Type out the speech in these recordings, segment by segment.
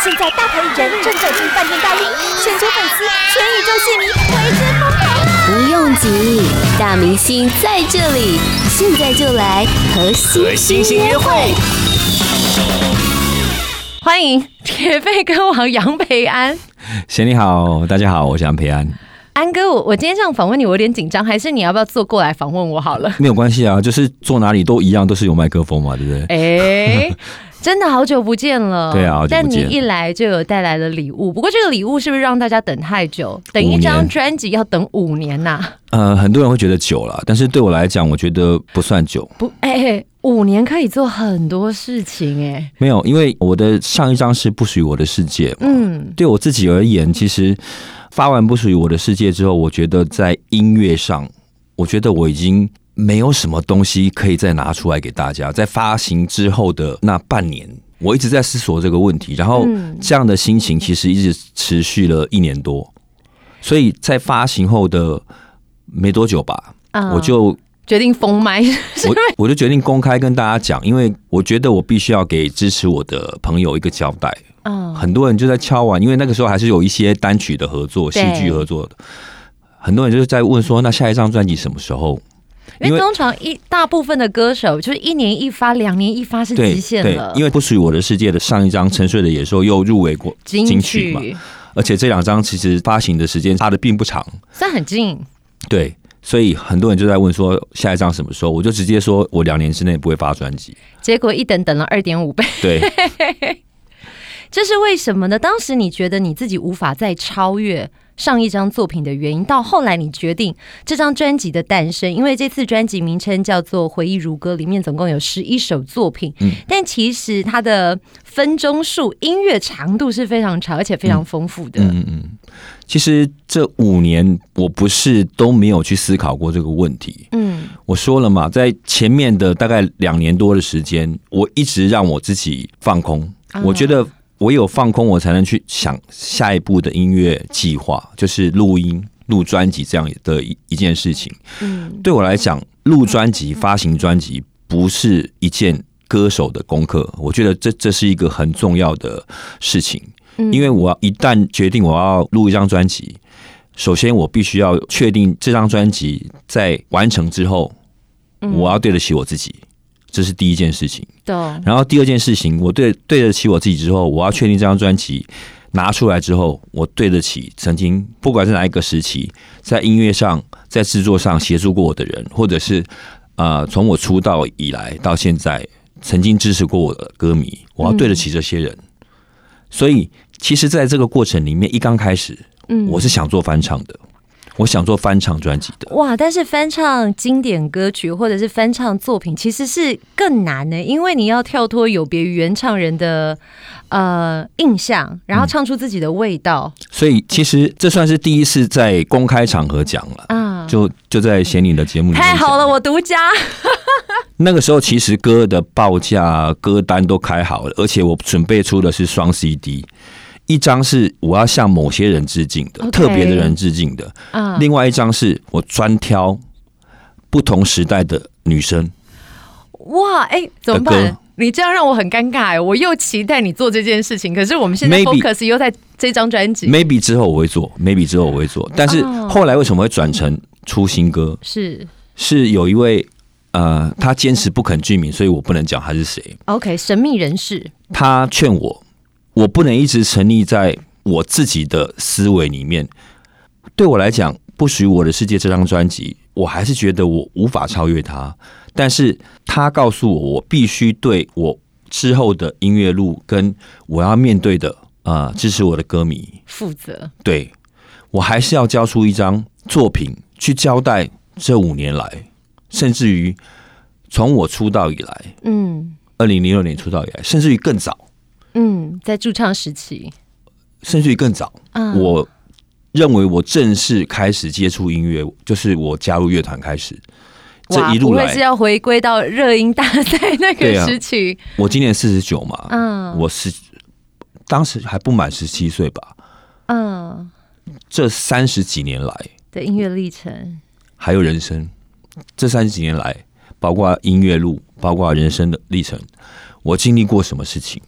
现在大牌艺人正走进饭店大厅，全球粉丝、全宇宙戏迷为之疯狂啊！不用急，大明星在这里，现在就来和星星约会。欢迎铁肺歌王杨培安。贤你好，大家好，我是杨培安。安哥，我我今天这样访问你，我有点紧张，还是你要不要坐过来访问我好了？没有关系啊，就是坐哪里都一样，都是有麦克风嘛，对不对？哎、欸，真的好久不见了。对啊，但你一来就有带来了礼物，不过这个礼物是不是让大家等太久？等一张专辑要等五年呐、啊？呃，很多人会觉得久了，但是对我来讲，我觉得不算久。不，哎、欸，五年可以做很多事情哎、欸。没有，因为我的上一张是不属于我的世界。嗯，对我自己而言，其实。发完不属于我的世界之后，我觉得在音乐上，我觉得我已经没有什么东西可以再拿出来给大家。在发行之后的那半年，我一直在思索这个问题，然后这样的心情其实一直持续了一年多。所以在发行后的没多久吧，我就决定封麦，我我就决定公开跟大家讲，因为我觉得我必须要给支持我的朋友一个交代。嗯，很多人就在敲完，因为那个时候还是有一些单曲的合作、戏剧合作的。很多人就是在问说，那下一张专辑什么时候？因为通常一大部分的歌手就是一年一发、两年一发是极限了。因为不属于我的世界的上一张《沉睡的野兽》又入围过金曲嘛，而且这两张其实发行的时间差的并不长，算很近。对，所以很多人就在问说，下一张什么时候？我就直接说我两年之内不会发专辑。结果一等等了二点五倍。对。这是为什么呢？当时你觉得你自己无法再超越上一张作品的原因，到后来你决定这张专辑的诞生，因为这次专辑名称叫做《回忆如歌》，里面总共有十一首作品，嗯，但其实它的分钟数、音乐长度是非常长，而且非常丰富的。嗯嗯，其实这五年我不是都没有去思考过这个问题。嗯，我说了嘛，在前面的大概两年多的时间，我一直让我自己放空，我觉得。唯有放空，我才能去想下一步的音乐计划，就是录音、录专辑这样的一一件事情。嗯，对我来讲，录专辑、发行专辑不是一件歌手的功课。我觉得这这是一个很重要的事情，因为我一旦决定我要录一张专辑，首先我必须要确定这张专辑在完成之后，我要对得起我自己。这是第一件事情，对。然后第二件事情，我对对得起我自己之后，我要确定这张专辑拿出来之后，我对得起曾经不管是哪一个时期，在音乐上、在制作上协助过我的人，或者是呃，从我出道以来到现在曾经支持过我的歌迷，我要对得起这些人。所以，其实在这个过程里面，一刚开始，嗯，我是想做翻唱的。我想做翻唱专辑的哇，但是翻唱经典歌曲或者是翻唱作品其实是更难的，因为你要跳脱有别于原唱人的呃印象，然后唱出自己的味道。嗯、所以其实这算是第一次在公开场合讲了啊，就就在贤你的节目里面。太好了，我独家。那个时候其实歌的报价、歌单都开好了，而且我准备出的是双 CD。一张是我要向某些人致敬的，okay, 特别的人致敬的。Uh, 另外一张是我专挑不同时代的女生。哇，哎、欸，怎么办？你这样让我很尴尬。我又期待你做这件事情，可是我们现在 focus 又在这张专辑。Maybe 之后我会做，Maybe 之后我会做。但是后来为什么会转成出新歌？是是有一位呃，他坚持不肯具名，所以我不能讲他是谁。OK，神秘人士。他劝我。我不能一直沉溺在我自己的思维里面。对我来讲，不属于我的世界这张专辑，我还是觉得我无法超越它。但是他告诉我，我必须对我之后的音乐路跟我要面对的啊、呃，支持我的歌迷负责。对，我还是要交出一张作品去交代这五年来，甚至于从我出道以来，嗯，二零零六年出道以来，甚至于更早。嗯，在驻唱时期，甚至于更早。嗯，我认为我正式开始接触音乐，就是我加入乐团开始。这一路来，是要回归到热音大赛那个时期？啊，我今年四十九嘛，嗯，我是当时还不满十七岁吧。嗯，这三十几年来的音乐历程，还有人生，这三十几年来，包括音乐路，包括人生的历程，我经历过什么事情？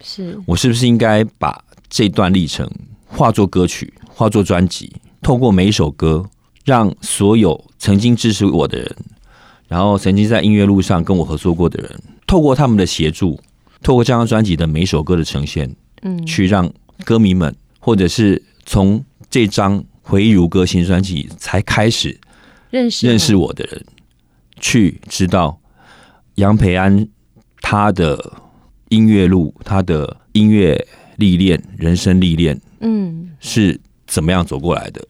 是。我是不是应该把这段历程化作歌曲，化作专辑，透过每一首歌，让所有曾经支持我的人，然后曾经在音乐路上跟我合作过的人，透过他们的协助，透过这张专辑的每一首歌的呈现，嗯，去让歌迷们，或者是从这张《回忆如歌》新专辑才开始认识认识我的人，去知道杨培安他的音乐路，他的音乐历练、人生历练，嗯，是怎么样走过来的，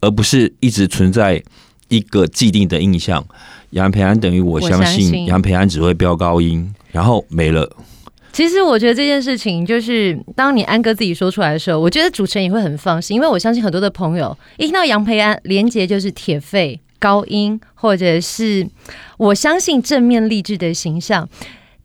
而不是一直存在一个既定的印象。杨培安等于我相信杨培安只会飙高音，然后没了。其实我觉得这件事情，就是当你安哥自己说出来的时候，我觉得主持人也会很放心，因为我相信很多的朋友一听到杨培安，连结就是铁肺高音，或者是我相信正面励志的形象。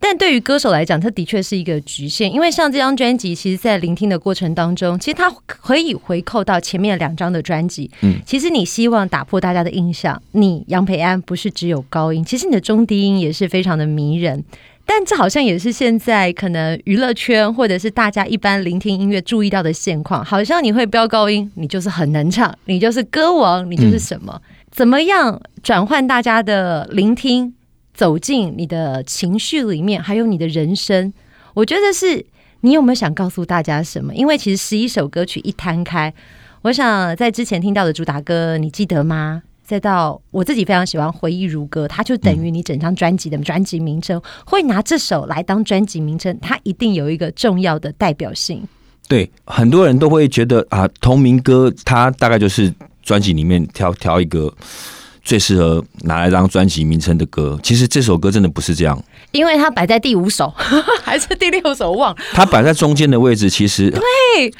但对于歌手来讲，它的确是一个局限，因为像这张专辑，其实，在聆听的过程当中，其实它可以回扣到前面两张的专辑。嗯，其实你希望打破大家的印象，你杨培安不是只有高音，其实你的中低音也是非常的迷人。但这好像也是现在可能娱乐圈或者是大家一般聆听音乐注意到的现况，好像你会飙高音，你就是很能唱，你就是歌王，你就是什么？嗯，怎么样转换大家的聆听？走进你的情绪里面，还有你的人生，我觉得是你有没有想告诉大家什么？因为其实十一首歌曲一摊开，我想在之前听到的主打歌，你记得吗？再到我自己非常喜欢《回忆如歌》，它就等于你整张专辑的专辑名称，会拿这首来当专辑名称，它一定有一个重要的代表性。对，很多人都会觉得啊，同名歌它大概就是专辑里面挑挑一个。最适合拿来当专辑名称的歌，其实这首歌真的不是这样，因为它摆在第五首 还是第六首忘了，它摆在中间的位置，其实对，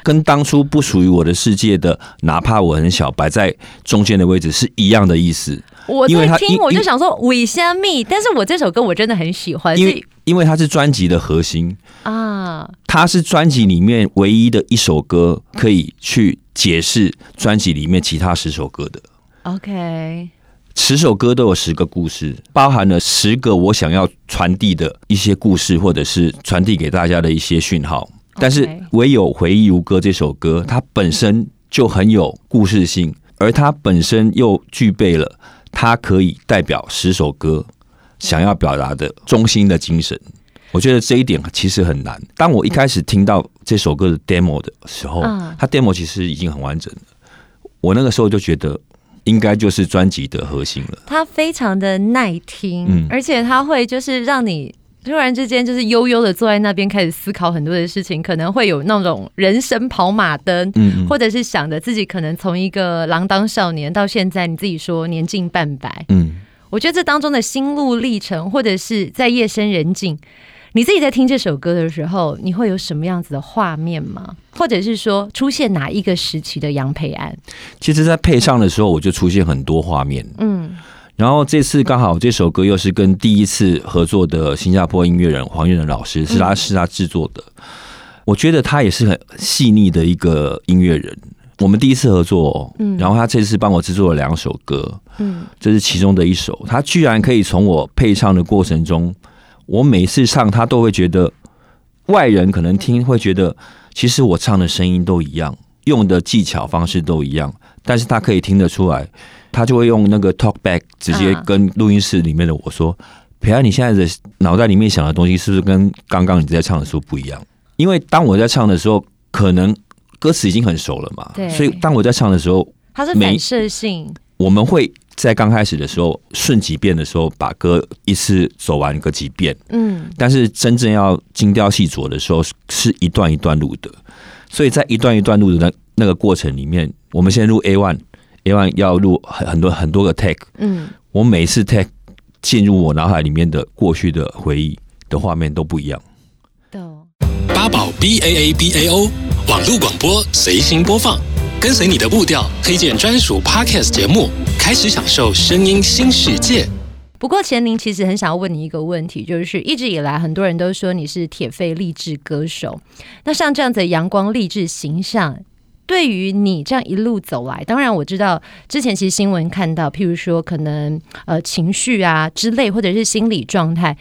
跟当初不属于我的世界的，哪怕我很小，摆在中间的位置是一样的意思。我在听，我就想说为什么？但是我这首歌我真的很喜欢，因为因为它是专辑的核心啊，它是专辑里面唯一的一首歌，可以去解释专辑里面其他十首歌的。OK。十首歌都有十个故事，包含了十个我想要传递的一些故事，或者是传递给大家的一些讯号。但是唯有《回忆如歌》这首歌，它本身就很有故事性，而它本身又具备了它可以代表十首歌想要表达的中心的精神。我觉得这一点其实很难。当我一开始听到这首歌的 demo 的时候，它 demo 其实已经很完整了。我那个时候就觉得。应该就是专辑的核心了。它非常的耐听，嗯，而且它会就是让你突然之间就是悠悠的坐在那边开始思考很多的事情，可能会有那种人生跑马灯，嗯，或者是想着自己可能从一个锒铛少年到现在，你自己说年近半百，嗯，我觉得这当中的心路历程，或者是在夜深人静。你自己在听这首歌的时候，你会有什么样子的画面吗？或者是说出现哪一个时期的杨培安？其实，在配唱的时候，我就出现很多画面。嗯，然后这次刚好这首歌又是跟第一次合作的新加坡音乐人黄月仁老师，是他是他制作的。我觉得他也是很细腻的一个音乐人。我们第一次合作，嗯，然后他这次帮我制作了两首歌，嗯，这是其中的一首。他居然可以从我配唱的过程中。我每次唱，他都会觉得外人可能听会觉得，其实我唱的声音都一样，用的技巧方式都一样，但是他可以听得出来，他就会用那个 talk back 直接跟录音室里面的我说：“培安，你现在的脑袋里面想的东西是不是跟刚刚你在唱的时候不一样？”因为当我在唱的时候，可能歌词已经很熟了嘛，所以当我在唱的时候，它是反射性，我们会。在刚开始的时候，顺几遍的时候，把歌一次走完个几遍。嗯，但是真正要精雕细琢的时候，是一段一段录的。所以在一段一段录的那那个过程里面，我们先录 A one，A one 要录很很多很多个 take。嗯，我每次 take 进入我脑海里面的过去的回忆的画面都不一样。八宝 B A A B A O 网络广播随心播放。跟随你的步调，推荐专属 Podcast 节目，开始享受声音新世界。不过，乾宁其实很想要问你一个问题，就是一直以来很多人都说你是铁肺励志歌手，那像这样子阳光励志形象，对于你这样一路走来，当然我知道之前其实新闻看到，譬如说可能呃情绪啊之类，或者是心理状态。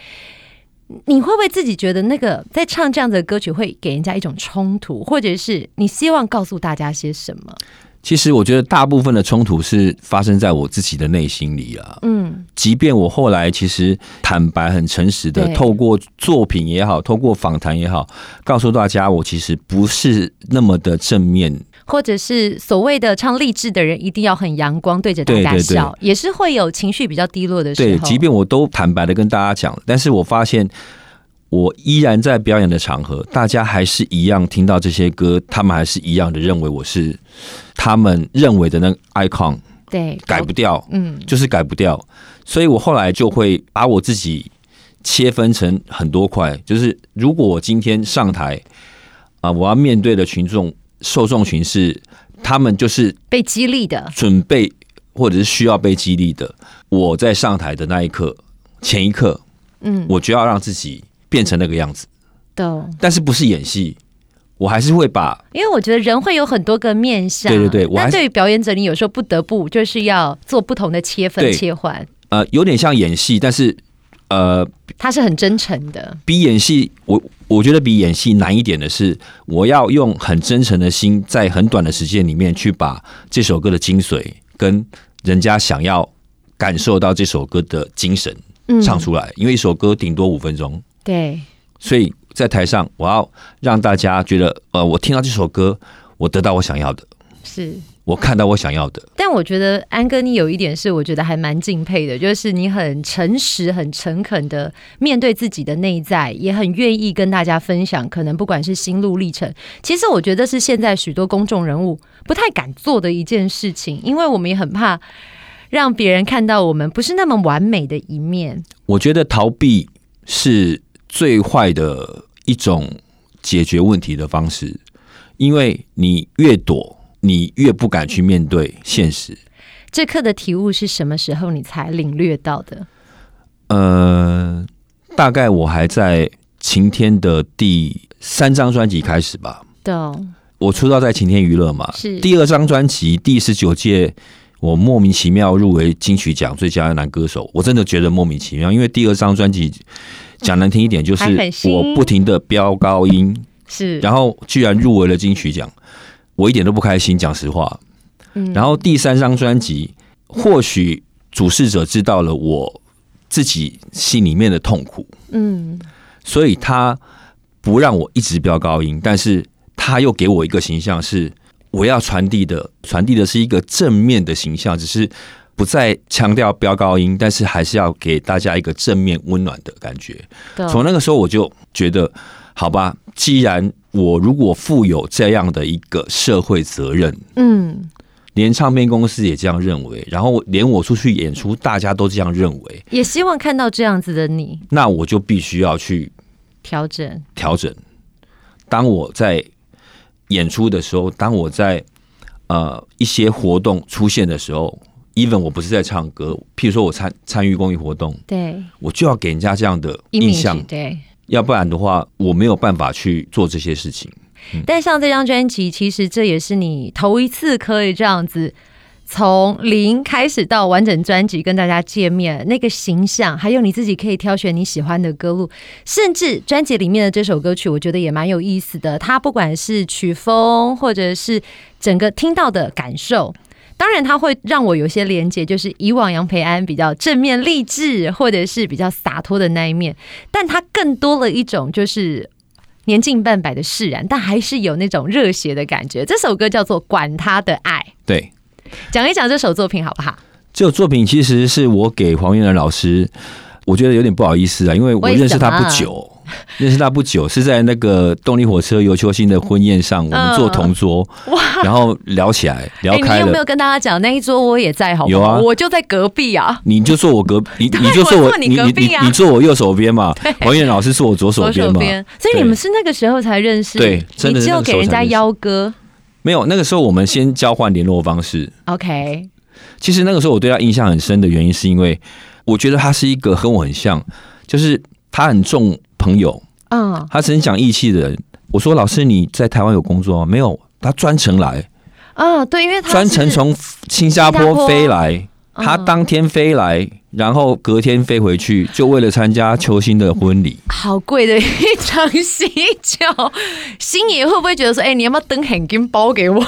你会不会自己觉得那个在唱这样子的歌曲会给人家一种冲突，或者是你希望告诉大家些什么？其实我觉得大部分的冲突是发生在我自己的内心里啊。嗯，即便我后来其实坦白、很诚实的，透过作品也好，透过访谈也好，告诉大家，我其实不是那么的正面，或者是所谓的唱励志的人一定要很阳光，对着大家笑，对对对，也是会有情绪比较低落的时候。对，即便我都坦白的跟大家讲，但是我发现。我依然在表演的场合，大家还是一样听到这些歌，他们还是一样的认为我是他们认为的那个 icon，对，改不掉，嗯，就是改不掉。所以我后来就会把我自己切分成很多块，就是如果我今天上台啊，我要面对的群众受众群是他们就是被激励的，准备或者是需要被激励的。我在上台的那一刻，前一刻，嗯，我就要让自己。变成那个样子，对，但是不是演戏，我还是会把，因为我觉得人会有很多个面向，对对对，但对于表演者，你有时候不得不就是要做不同的切分切换，呃，有点像演戏，但是呃，他是很真诚的，比演戏，我我觉得比演戏难一点的是，我要用很真诚的心，在很短的时间里面去把这首歌的精髓跟人家想要感受到这首歌的精神唱出来，嗯、因为一首歌顶多五分钟。对，所以在台上，我要让大家觉得，呃，我听到这首歌，我得到我想要的，是我看到我想要的。但我觉得安哥，你有一点是我觉得还蛮敬佩的，就是你很诚实、很诚恳的面对自己的内在，也很愿意跟大家分享。可能不管是心路历程，其实我觉得是现在许多公众人物不太敢做的一件事情，因为我们也很怕让别人看到我们不是那么完美的一面。我觉得逃避是。最坏的一种解决问题的方式，因为你越躲，你越不敢去面对现实。这课的体悟是什么时候你才领略到的？呃，大概我还在晴天的第三张专辑开始吧。对，我出道在晴天娱乐嘛，是第二张专辑第十九届，我莫名其妙入围金曲奖最佳男歌手，我真的觉得莫名其妙，因为第二张专辑。讲难听一点，就是我不停的飙高音，是，然后居然入围了金曲奖，我一点都不开心，讲实话。然后第三张专辑，或许主事者知道了我自己心里面的痛苦，嗯，所以他不让我一直飙高音，但是他又给我一个形象，是我要传递的，传递的是一个正面的形象，只是。不再强调飙高音，但是还是要给大家一个正面温暖的感觉。从那个时候我就觉得，好吧，既然我如果负有这样的一个社会责任，嗯，连唱片公司也这样认为，然后连我出去演出，大家都这样认为，也希望看到这样子的你，那我就必须要去调整调整。当我在演出的时候，当我在呃一些活动出现的时候。even 我不是在唱歌，譬如说我参参与公益活动，对，我就要给人家这样的印象，对，要不然的话，我没有办法去做这些事情。但像这张专辑，其实这也是你头一次可以这样子从零开始到完整专辑跟大家见面，那个形象，还有你自己可以挑选你喜欢的歌路，甚至专辑里面的这首歌曲，我觉得也蛮有意思的。它不管是曲风，或者是整个听到的感受。当然，它会让我有些连结，就是以往杨培安比较正面励志，或者是比较洒脱的那一面，但他更多了一种就是年近半百的释然，但还是有那种热血的感觉。这首歌叫做《管他的爱》，对，讲一讲这首作品好不好？这首作品其实是我给黄韵仁老师，我觉得有点不好意思啊，因为我认识他不久。认识他不久，是在那个动力火车尤秋兴的婚宴上，我们坐同桌，哇，然后聊起来，聊开了。你有没有跟大家讲那一桌我也在？好？有啊，我就在隔壁啊。你就坐我隔，你 你就坐我，你你你你坐我右手边嘛。黄燕老师坐我左手边嘛。所以你们是那个时候才认识？对，真的。你只有给人家邀歌？没有，那个时候我们先交换联络方式。OK。其实那个时候我对他印象很深的原因，是因为我觉得他是一个和我很像，就是他很重朋友。嗯，他是很讲义气的人。我说：“老师，你在台湾有工作吗？”没有，他专程来。啊，对，因为他专程从新加坡飞来，他当天飞来，然后隔天飞回去，就为了参加邱星的婚礼。好贵的一场喜酒，星爷会不会觉得说，哎、欸，你要不要登现金包给我？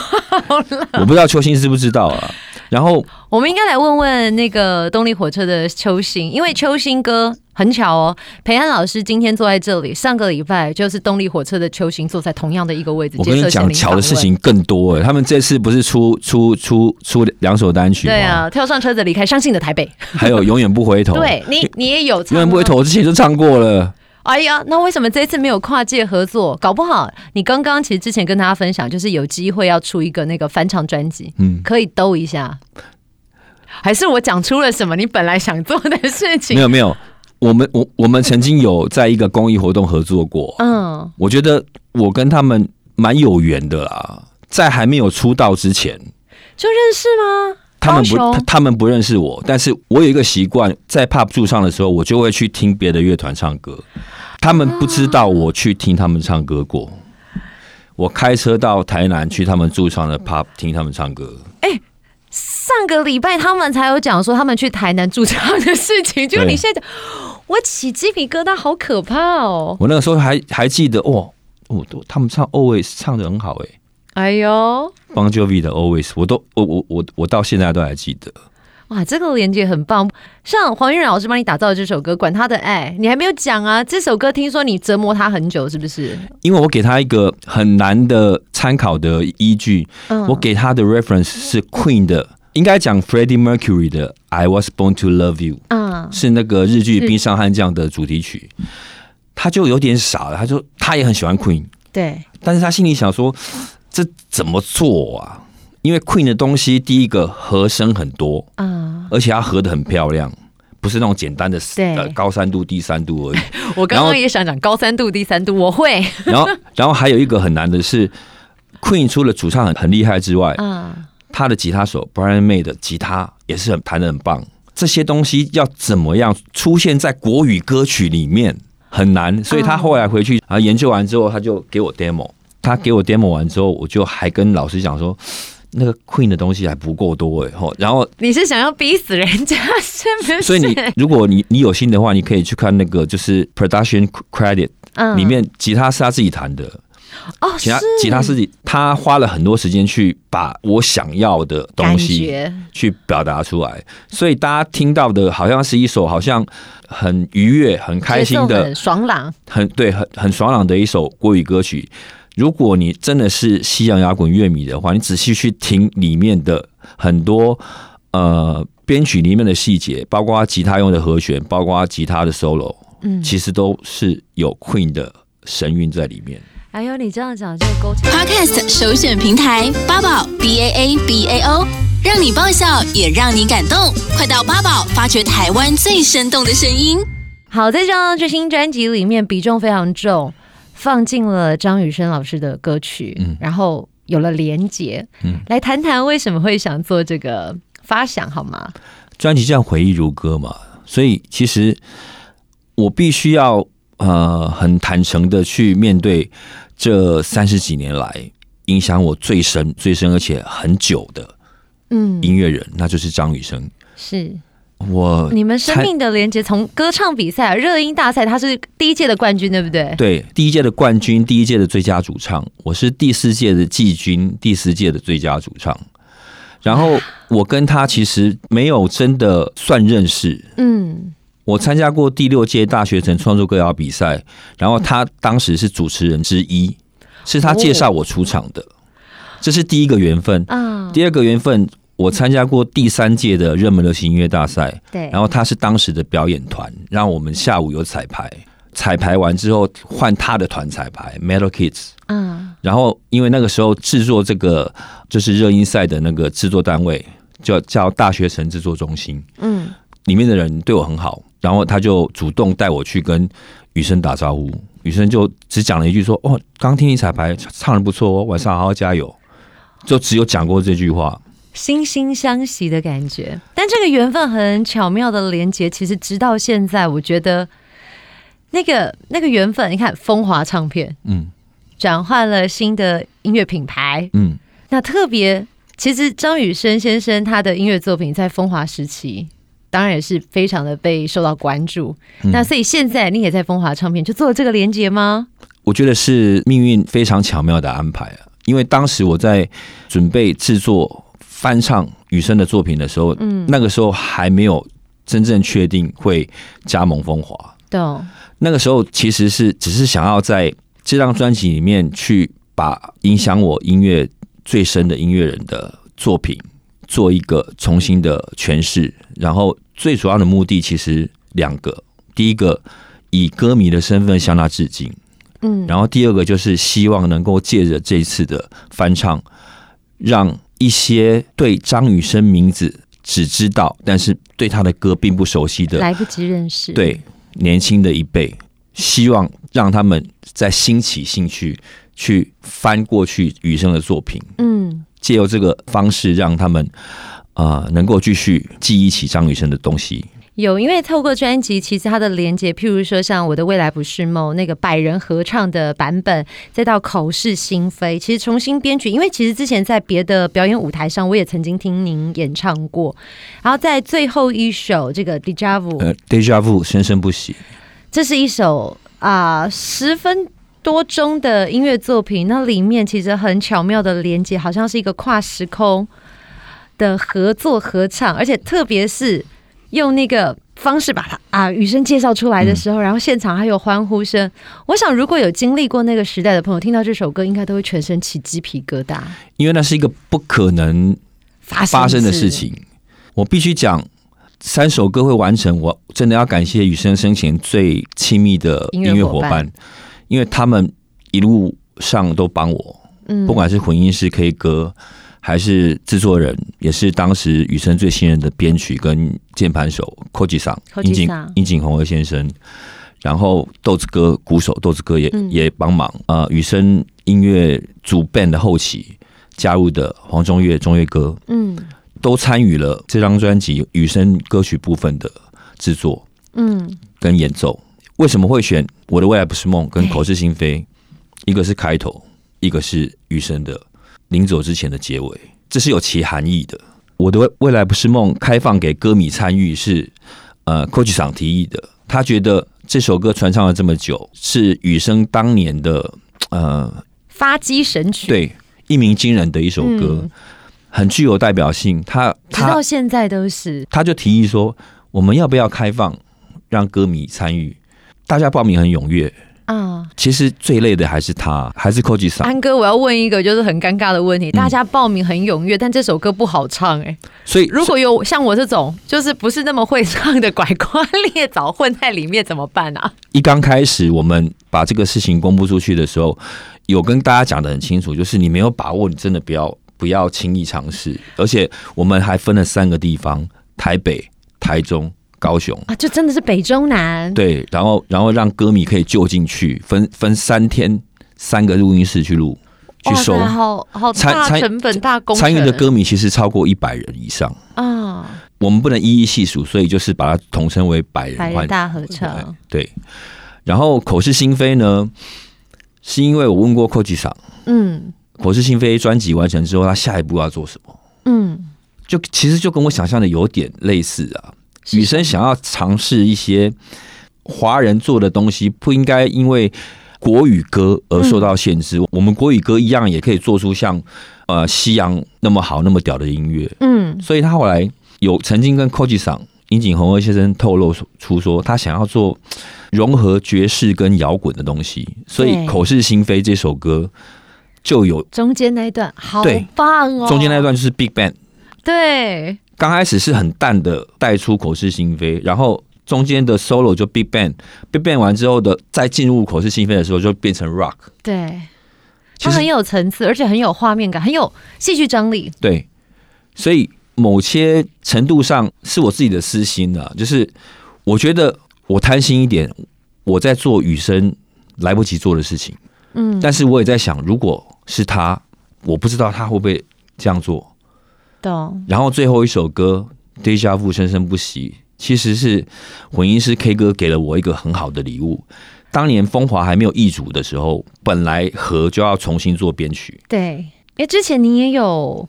我不知道邱星知不知道啊。然后我们应该来问问那个动力火车的秋星，因为秋星哥很巧哦，培安老师今天坐在这里，上个礼拜就是动力火车的秋行坐在同样的一个位置。我跟你讲，巧的事情更多哎，他们这次不是出出出出两首单曲吗？对啊，跳上车子离开伤心的台北，还有 永远不回头。对你，你也有永远不回头，我之前就唱过了。哎呀，那为什么这次没有跨界合作？搞不好你刚刚其实之前跟大家分享，就是有机会要出一个那个翻唱专辑，嗯，可以兜一下。还是我讲出了什么你本来想做的事情？没有没有，我们我我们曾经有在一个公益活动合作过。嗯，我觉得我跟他们蛮有缘的啦，在还没有出道之前就认识吗？他们不他，他们不认识我，但是我有一个习惯，在 pub 驻唱的时候，我就会去听别的乐团唱歌。他们不知道我去听他们唱歌过。我开车到台南去他们驻唱的 pub 听他们唱歌。哎、欸。上个礼拜他们才有讲说他们去台南驻唱的事情，就你现在讲，我起鸡皮疙瘩，好可怕哦！我那个时候还还记得，哦，我，哦，他们唱 Always 唱的很好哎，哎呦，Bon Jovi 的 Always，我都我我我我到现在都还记得。哇，这个连接很棒。像黄韵老师帮你打造的这首歌《管他的爱》，你还没有讲啊？这首歌听说你折磨他很久，是不是？因为我给他一个很难的参考的依据，嗯、我给他的 reference 是 Queen 的。应该讲 Freddie Mercury 的《I Was Born to Love You》，嗯，是那个日剧《冰上悍将》的主题曲。他就有点傻了，他说他也很喜欢 Queen，对，但是他心里想说这怎么做啊？因为 Queen 的东西，第一个和声很多，嗯，而且它和的很漂亮，不是那种简单的高三度、低三度而已。我刚刚也想讲高三度、低三度，我会。然后，然后还有一个很难的是，Queen 除了主唱很很厉害之外，嗯。他的吉他手 Brian May 的吉他也是很弹的很棒，这些东西要怎么样出现在国语歌曲里面很难，所以他后来回去啊研究完之后，他就给我 demo。他给我 demo 完之后，我就还跟老师讲说，那个 Queen 的东西还不够多哎，然后你是想要逼死人家是不是？所以你如果你你有心的话，你可以去看那个就是 Production Credit，里面吉他是他自己弹的。哦，其他其他事情他花了很多时间去把我想要的东西去表达出来，所以大家听到的好像是一首好像很愉悦、很开心的、很爽朗、很对、很很爽朗的一首国语歌曲。如果你真的是西洋摇滚乐迷的话，你仔细去听里面的很多呃编曲里面的细节，包括吉他用的和弦，包括吉他的 solo，嗯，其实都是有 Queen 的神韵在里面。哎呦，你这样讲就勾起。Podcast 首选平台八宝 B A A B A O，让你爆笑也让你感动，快到八宝发掘台湾最生动的声音。好，在这张最新专辑里面，比重非常重，放进了张雨生老师的歌曲，嗯，然后有了连结，嗯，来谈谈为什么会想做这个发想好吗？专辑叫《回忆如歌》嘛，所以其实我必须要。呃，很坦诚的去面对这三十几年来影响我最深、最深而且很久的嗯音乐人，嗯、那就是张雨生。是我你们生命的连接，从歌唱比赛、热音大赛，他是第一届的冠军，对不对？对，第一届的冠军，第一届的最佳主唱，我是第四届的季军，第四届的最佳主唱。然后我跟他其实没有真的算认识，嗯。我参加过第六届大学城创作歌谣比赛，然后他当时是主持人之一，是他介绍我出场的，这是第一个缘分。第二个缘分，我参加过第三届的热门流行音乐大赛，对，然后他是当时的表演团，让我们下午有彩排，彩排完之后换他的团彩排，Metal Kids。嗯，然后因为那个时候制作这个就是热音赛的那个制作单位叫叫大学城制作中心，嗯，里面的人对我很好。然后他就主动带我去跟雨生打招呼，雨生就只讲了一句说：“哦，刚听你彩排唱的不错哦，晚上好好加油。”就只有讲过这句话，惺惺相惜的感觉。但这个缘分很巧妙的连接，其实直到现在，我觉得那个那个缘分，你看风华唱片，嗯，转换了新的音乐品牌，嗯，那特别。其实张雨生先生他的音乐作品在风华时期，当然也是非常的被受到关注。嗯、那所以现在你也在风华唱片就做了这个连接吗？我觉得是命运非常巧妙的安排啊！因为当时我在准备制作翻唱雨生的作品的时候，嗯，那个时候还没有真正确定会加盟风华。对，那个时候其实是只是想要在这张专辑里面去把影响我音乐最深的音乐人的作品做一个重新的诠释，然后最主要的目的其实两个，第一个以歌迷的身份向他致敬，嗯，然后第二个就是希望能够借着这次的翻唱，让一些对张雨生名字只知道，但是对他的歌并不熟悉的，来不及认识，对。年轻的一辈，希望让他们再兴起兴趣去翻过去雨生的作品，嗯，借由这个方式让他们啊、呃、能够继续记忆起张雨生的东西。有，因为透过专辑，其实它的连接，譬如说像我的未来不是梦那个百人合唱的版本，再到口是心非，其实重新编曲。因为其实之前在别的表演舞台上，我也曾经听您演唱过。然后在最后一首这个 Deja Vu，呃，Deja Vu 生生不息，这是一首啊、呃、十分多钟的音乐作品。那里面其实很巧妙的连接，好像是一个跨时空的合作合唱，而且特别是。用那个方式把它啊雨生介绍出来的时候，然后现场还有欢呼声。我想，如果有经历过那个时代的朋友，听到这首歌，应该都会全身起鸡皮疙瘩，因为那是一个不可能发生的事情。我必须讲，三首歌会完成，我真的要感谢雨生生前最亲密的音乐伙伴，因为他们一路上都帮我，嗯，不管是混音师 K 歌。还是制作人，也是当时雨生最信任的编曲跟键盘手 Koji 桑，樱井樱井宏二先生，然后豆子哥鼓手豆子哥也、嗯、也帮忙啊。雨生音乐主 band 的后期加入的黄中岳中岳哥，嗯，都参与了这张专辑雨生歌曲部分的制作，嗯，跟演奏。为什么会选我的未来不是梦跟口是心非？一个是开头，一个是雨生的。临走之前的结尾，这是有其含义的。我的未来不是梦，开放给歌迷参与，是呃，Koji 桑提议的。他觉得这首歌传唱了这么久，是雨生当年的呃发迹神曲，对，一鸣惊人的一首歌，嗯、很具有代表性。他直到现在都是，他就提议说，我们要不要开放让歌迷参与？大家报名很踊跃。啊，其实最累的还是他，还是 Koji 桑。安哥，我要问一个就是很尴尬的问题：大家报名很踊跃，但这首歌不好唱哎、欸。所以如果有像我这种就是不是那么会唱的拐瓜裂枣混在里面怎么办啊？一刚开始我们把这个事情公布出去的时候，有跟大家讲的很清楚，就是你没有把握，你真的不要不要轻易尝试。而且我们还分了三个地方：台北、台中。高雄啊，就真的是北中南。对，然后然后让歌迷可以就近去，分分三天，三个录音室去录，去收，好好大成本大工。参与的歌迷其实超过一百人以上啊，我们不能一一细数，所以就是把它统称为百人，百人大合唱。对，然后口是心非呢，是因为我问过 Koji 桑，嗯，口是心非专辑完成之后，他下一步要做什么？嗯，就其实就跟我想象的有点类似啊。雨生想要尝试一些华人做的东西，不应该因为国语歌而受到限制。我们国语歌一样也可以做出像呃西洋那么好、那么屌的音乐。嗯，所以他后来有曾经跟 Koji 桑、樱井宏二先生透露出说，他想要做融合爵士跟摇滚的东西。所以《口是心非》这首歌就有中间那一段，好棒哦！中间那一段就是 Big Band，对。刚开始是很淡的带出口是心非，然后中间的 solo 就 big band，big band 完之后的再进入口是心非的时候就变成 rock。对，它很有层次，而且很有画面感，很有戏剧张力。对，所以某些程度上是我自己的私心啊，就是我觉得我贪心一点，我在做雨生来不及做的事情。嗯，但是我也在想，如果是他，我不知道他会不会这样做。然后最后一首歌《Deja Vu》生生不息，其实是混音师 K 歌给了我一个很好的礼物。当年风华还没有易主的时候，本来和就要重新做编曲。对，因为之前你也有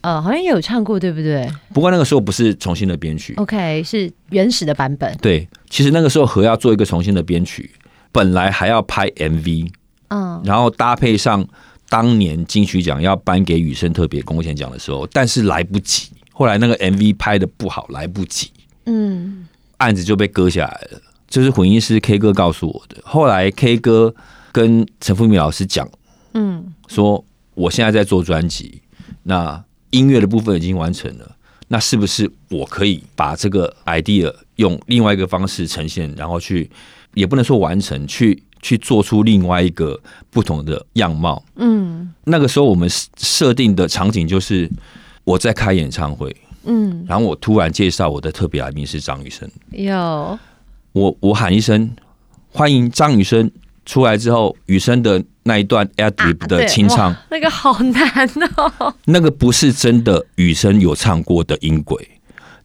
呃，好像也有唱过，对不对？不过那个时候不是重新的编曲，OK，是原始的版本。对，其实那个时候何要做一个重新的编曲，本来还要拍 MV，嗯，然后搭配上当年金曲奖要颁给雨生特别贡献奖的时候，但是来不及。后来那个 MV 拍得不好，来不及，嗯，案子就被搁下来了。这是混音师 K 哥告诉我的。后来 K 哥跟陈富明老师讲，嗯，说我现在在做专辑，那音乐的部分已经完成了，那是不是我可以把这个 idea 用另外一个方式呈现，然后去也不能说完成，去去做出另外一个不同的样貌？嗯，那个时候我们设定的场景就是。我在开演唱会，嗯，然后我突然介绍我的特别来宾是张雨生，有。我我喊一声欢迎张雨生出来之后，雨生的那一段 ad-lib 的清唱，那个好难哦，那个不是真的雨生有唱过的音轨，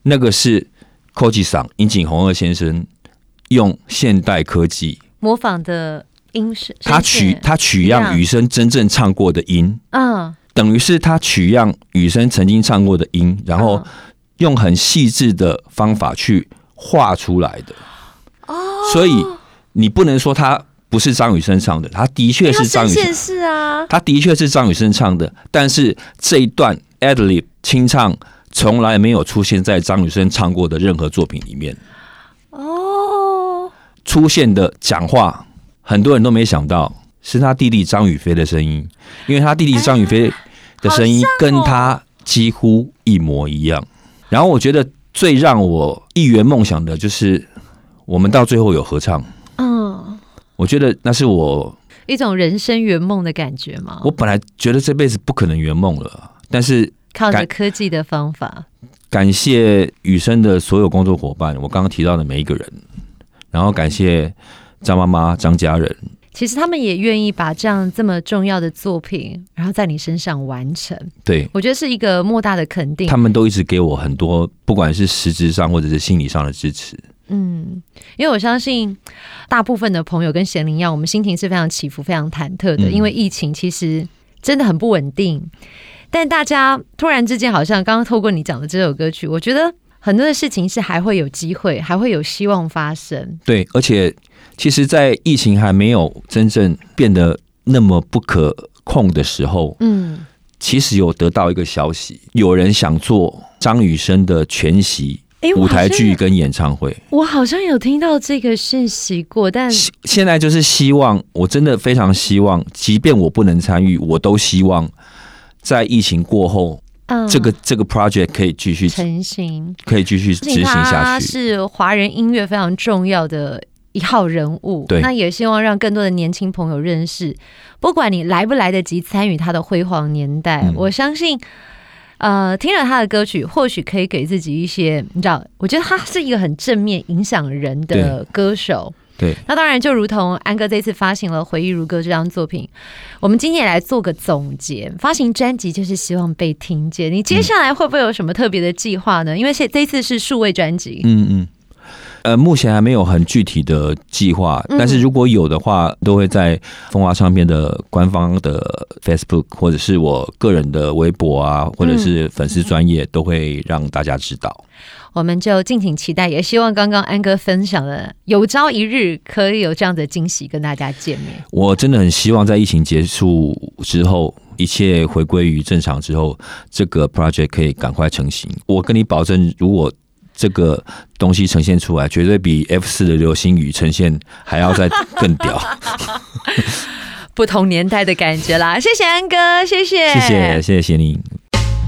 那个是 Koji 桑樱井红二先生用现代科技模仿的音是，他取他取样雨生真正唱过的音，嗯。等于是他取样雨生曾经唱过的音，然后用很细致的方法去画出来的。哦，所以你不能说他不是张雨生唱的，他的确是张雨生是啊，他的确是张雨生唱的。但是这一段 ad-lib 清唱从来没有出现在张雨生唱过的任何作品里面。哦，出现的讲话很多人都没想到是他弟弟张雨霏的声音，因为他弟弟张雨霏。的声音跟他几乎一模一样，然后我觉得最让我一圆梦想的就是我们到最后有合唱，嗯，我觉得那是我一种人生圆梦的感觉嘛。我本来觉得这辈子不可能圆梦了，但是靠着科技的方法，感谢雨生的所有工作伙伴，我刚刚提到的每一个人，然后感谢张妈妈、张家人。其实他们也愿意把这样这么重要的作品，然后在你身上完成。对，我觉得是一个莫大的肯定。他们都一直给我很多，不管是实质上或者是心理上的支持。嗯，因为我相信大部分的朋友跟贤玲一样，我们心情是非常起伏、非常忐忑的。嗯、因为疫情其实真的很不稳定，但大家突然之间好像刚刚透过你讲的这首歌曲，我觉得很多的事情是还会有机会，还会有希望发生。对，而且。其实，在疫情还没有真正变得那么不可控的时候，嗯，其实有得到一个消息，有人想做张雨生的全息舞台剧跟演唱会。我好像有听到这个讯息过，但现在就是希望，我真的非常希望，即便我不能参与，我都希望在疫情过后，嗯，这个这个 project 可以继续成型，可以继续执行下去。是华人音乐非常重要的。一号人物，对，那也希望让更多的年轻朋友认识。不管你来不来得及参与他的辉煌年代，嗯、我相信，呃，听了他的歌曲，或许可以给自己一些，你知道，我觉得他是一个很正面影响人的歌手。对，那当然，就如同安哥这次发行了《回忆如歌》这张作品，我们今天也来做个总结。发行专辑就是希望被听见，你接下来会不会有什么特别的计划呢？嗯、因为这这次是数位专辑，嗯嗯。呃，目前还没有很具体的计划，但是如果有的话，都会在风华唱片的官方的 Facebook 或者是我个人的微博啊，或者是粉丝专业，都会让大家知道。我们就敬请期待，也希望刚刚安哥分享的，有朝一日可以有这样的惊喜跟大家见面。我真的很希望在疫情结束之后，一切回归于正常之后，这个 project 可以赶快成型。我跟你保证，如果这个东西呈现出来，绝对比 F 四的流星雨呈现还要再更屌。不同年代的感觉啦，谢谢安哥，谢谢，谢谢，谢谢您。